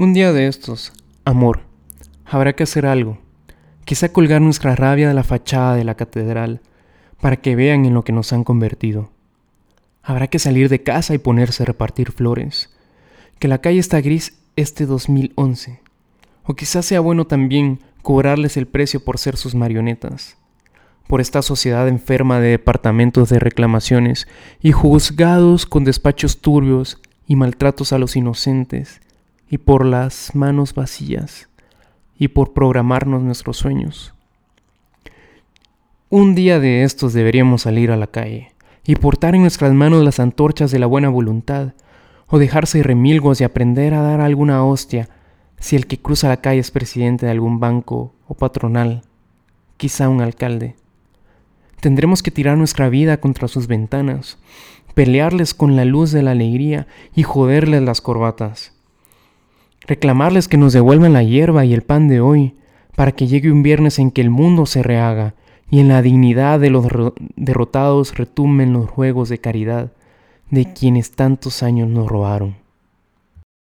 Un día de estos, amor, habrá que hacer algo. Quizá colgar nuestra rabia de la fachada de la catedral para que vean en lo que nos han convertido. Habrá que salir de casa y ponerse a repartir flores. Que la calle está gris este 2011. O quizás sea bueno también cobrarles el precio por ser sus marionetas. Por esta sociedad enferma de departamentos de reclamaciones y juzgados con despachos turbios y maltratos a los inocentes y por las manos vacías y por programarnos nuestros sueños. Un día de estos deberíamos salir a la calle y portar en nuestras manos las antorchas de la buena voluntad, o dejarse remilgos y aprender a dar alguna hostia si el que cruza la calle es presidente de algún banco o patronal, quizá un alcalde. Tendremos que tirar nuestra vida contra sus ventanas, pelearles con la luz de la alegría y joderles las corbatas reclamarles que nos devuelvan la hierba y el pan de hoy, para que llegue un viernes en que el mundo se rehaga y en la dignidad de los derrotados retumben los juegos de caridad de quienes tantos años nos robaron.